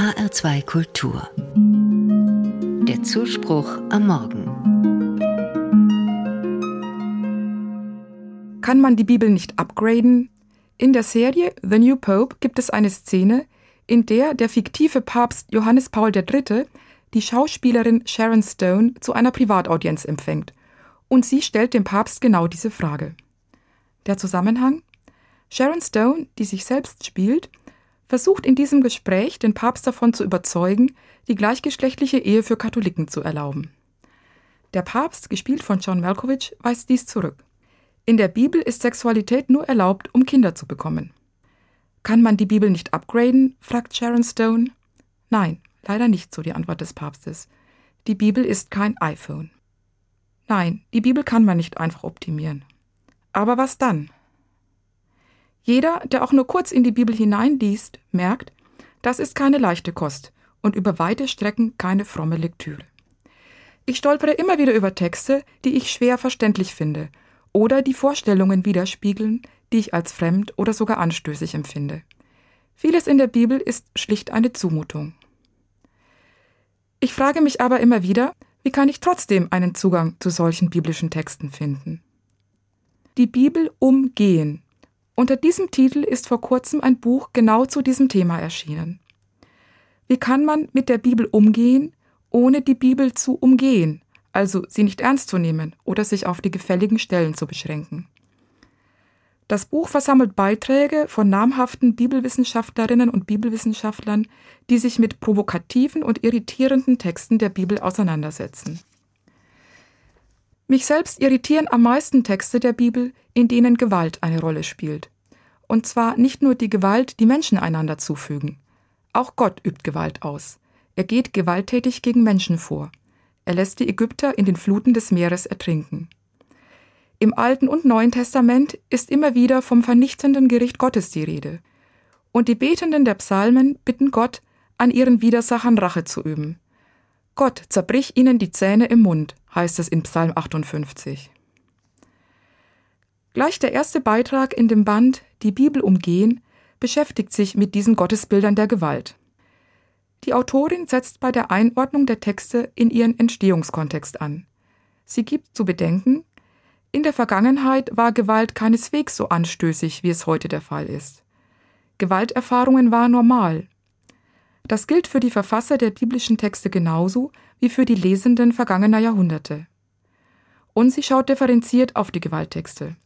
HR2 Kultur. Der Zuspruch am Morgen. Kann man die Bibel nicht upgraden? In der Serie The New Pope gibt es eine Szene, in der der fiktive Papst Johannes Paul III. die Schauspielerin Sharon Stone zu einer Privataudienz empfängt. Und sie stellt dem Papst genau diese Frage. Der Zusammenhang? Sharon Stone, die sich selbst spielt, versucht in diesem Gespräch den Papst davon zu überzeugen, die gleichgeschlechtliche Ehe für Katholiken zu erlauben. Der Papst, gespielt von John Malkovich, weist dies zurück. In der Bibel ist Sexualität nur erlaubt, um Kinder zu bekommen. Kann man die Bibel nicht upgraden? fragt Sharon Stone. Nein, leider nicht, so die Antwort des Papstes. Die Bibel ist kein iPhone. Nein, die Bibel kann man nicht einfach optimieren. Aber was dann? Jeder, der auch nur kurz in die Bibel hineinliest, merkt, das ist keine leichte Kost und über weite Strecken keine fromme Lektüre. Ich stolpere immer wieder über Texte, die ich schwer verständlich finde oder die Vorstellungen widerspiegeln, die ich als fremd oder sogar anstößig empfinde. Vieles in der Bibel ist schlicht eine Zumutung. Ich frage mich aber immer wieder, wie kann ich trotzdem einen Zugang zu solchen biblischen Texten finden? Die Bibel umgehen unter diesem Titel ist vor kurzem ein Buch genau zu diesem Thema erschienen. Wie kann man mit der Bibel umgehen, ohne die Bibel zu umgehen, also sie nicht ernst zu nehmen oder sich auf die gefälligen Stellen zu beschränken? Das Buch versammelt Beiträge von namhaften Bibelwissenschaftlerinnen und Bibelwissenschaftlern, die sich mit provokativen und irritierenden Texten der Bibel auseinandersetzen. Mich selbst irritieren am meisten Texte der Bibel, in denen Gewalt eine Rolle spielt. Und zwar nicht nur die Gewalt, die Menschen einander zufügen. Auch Gott übt Gewalt aus. Er geht gewalttätig gegen Menschen vor. Er lässt die Ägypter in den Fluten des Meeres ertrinken. Im Alten und Neuen Testament ist immer wieder vom vernichtenden Gericht Gottes die Rede. Und die Betenden der Psalmen bitten Gott, an ihren Widersachern Rache zu üben. Gott zerbrich ihnen die Zähne im Mund, heißt es in Psalm 58. Gleich der erste Beitrag in dem Band Die Bibel umgehen beschäftigt sich mit diesen Gottesbildern der Gewalt. Die Autorin setzt bei der Einordnung der Texte in ihren Entstehungskontext an. Sie gibt zu bedenken, in der Vergangenheit war Gewalt keineswegs so anstößig, wie es heute der Fall ist. Gewalterfahrungen waren normal, das gilt für die Verfasser der biblischen Texte genauso wie für die Lesenden vergangener Jahrhunderte. Und sie schaut differenziert auf die Gewalttexte.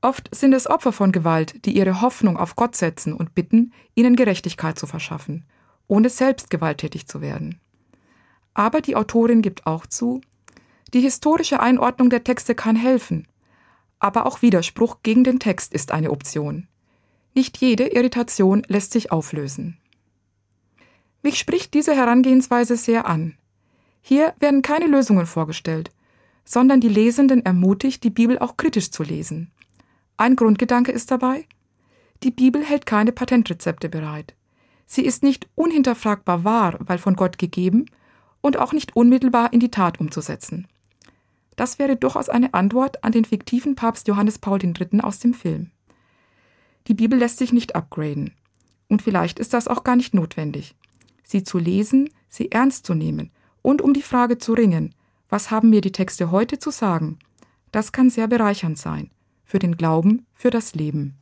Oft sind es Opfer von Gewalt, die ihre Hoffnung auf Gott setzen und bitten, ihnen Gerechtigkeit zu verschaffen, ohne selbst gewalttätig zu werden. Aber die Autorin gibt auch zu, die historische Einordnung der Texte kann helfen, aber auch Widerspruch gegen den Text ist eine Option. Nicht jede Irritation lässt sich auflösen. Mich spricht diese Herangehensweise sehr an. Hier werden keine Lösungen vorgestellt, sondern die Lesenden ermutigt, die Bibel auch kritisch zu lesen. Ein Grundgedanke ist dabei, die Bibel hält keine Patentrezepte bereit. Sie ist nicht unhinterfragbar wahr, weil von Gott gegeben, und auch nicht unmittelbar in die Tat umzusetzen. Das wäre durchaus eine Antwort an den fiktiven Papst Johannes Paul III. aus dem Film. Die Bibel lässt sich nicht upgraden. Und vielleicht ist das auch gar nicht notwendig sie zu lesen, sie ernst zu nehmen und um die Frage zu ringen, was haben mir die Texte heute zu sagen? Das kann sehr bereichernd sein. Für den Glauben, für das Leben.